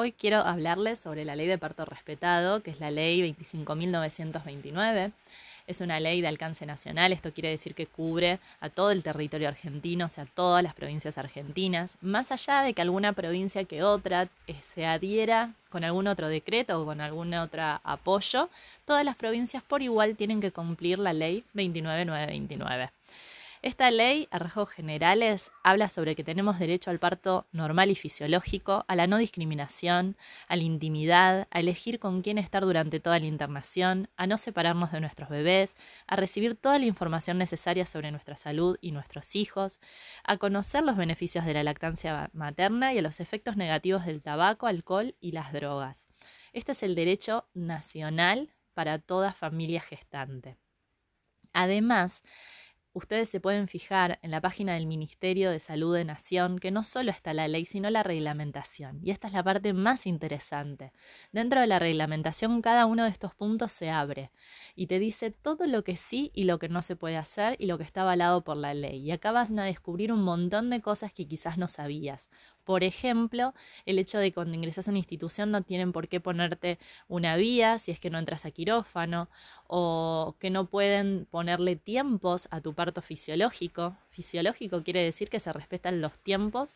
Hoy quiero hablarles sobre la ley de parto respetado, que es la ley 25.929. Es una ley de alcance nacional, esto quiere decir que cubre a todo el territorio argentino, o sea, todas las provincias argentinas, más allá de que alguna provincia que otra eh, se adhiera con algún otro decreto o con algún otro apoyo, todas las provincias por igual tienen que cumplir la ley 29929. Esta ley, a rasgos generales, habla sobre que tenemos derecho al parto normal y fisiológico, a la no discriminación, a la intimidad, a elegir con quién estar durante toda la internación, a no separarnos de nuestros bebés, a recibir toda la información necesaria sobre nuestra salud y nuestros hijos, a conocer los beneficios de la lactancia materna y a los efectos negativos del tabaco, alcohol y las drogas. Este es el derecho nacional para toda familia gestante. Además, ustedes se pueden fijar en la página del Ministerio de Salud de Nación que no solo está la ley, sino la reglamentación. Y esta es la parte más interesante. Dentro de la reglamentación, cada uno de estos puntos se abre y te dice todo lo que sí y lo que no se puede hacer y lo que está avalado por la ley. Y acá vas a descubrir un montón de cosas que quizás no sabías. Por ejemplo, el hecho de que cuando ingresas a una institución no tienen por qué ponerte una vía si es que no entras a quirófano o que no pueden ponerle tiempos a tu parto fisiológico. Fisiológico quiere decir que se respetan los tiempos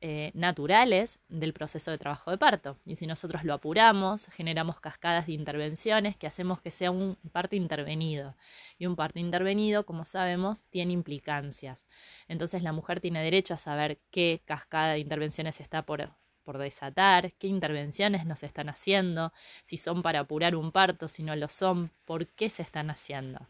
eh, naturales del proceso de trabajo de parto. Y si nosotros lo apuramos, generamos cascadas de intervenciones que hacemos que sea un parto intervenido. Y un parto intervenido, como sabemos, tiene implicancias. Entonces la mujer tiene derecho a saber qué cascada de intervenciones está por, por desatar, qué intervenciones nos están haciendo, si son para apurar un parto, si no lo son, por qué se están haciendo.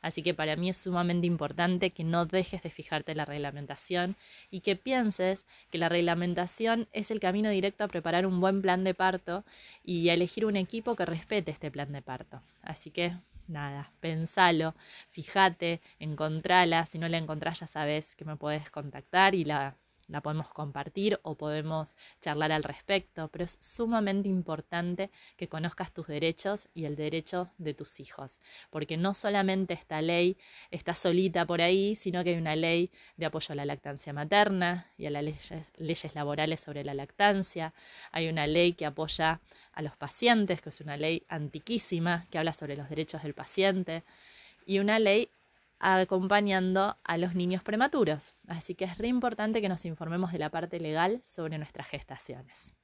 Así que para mí es sumamente importante que no dejes de fijarte en la reglamentación y que pienses que la reglamentación es el camino directo a preparar un buen plan de parto y a elegir un equipo que respete este plan de parto. Así que nada, pensalo, fíjate, encontrala, si no la encontrás ya sabes que me puedes contactar y la la podemos compartir o podemos charlar al respecto, pero es sumamente importante que conozcas tus derechos y el derecho de tus hijos, porque no solamente esta ley está solita por ahí, sino que hay una ley de apoyo a la lactancia materna y a las leyes, laborales sobre la lactancia, hay una ley que apoya a los pacientes, que es una ley antiquísima, que habla sobre los derechos del paciente, y una ley acompañando a los niños prematuros. Así que es re importante que nos informemos de la parte legal sobre nuestras gestaciones.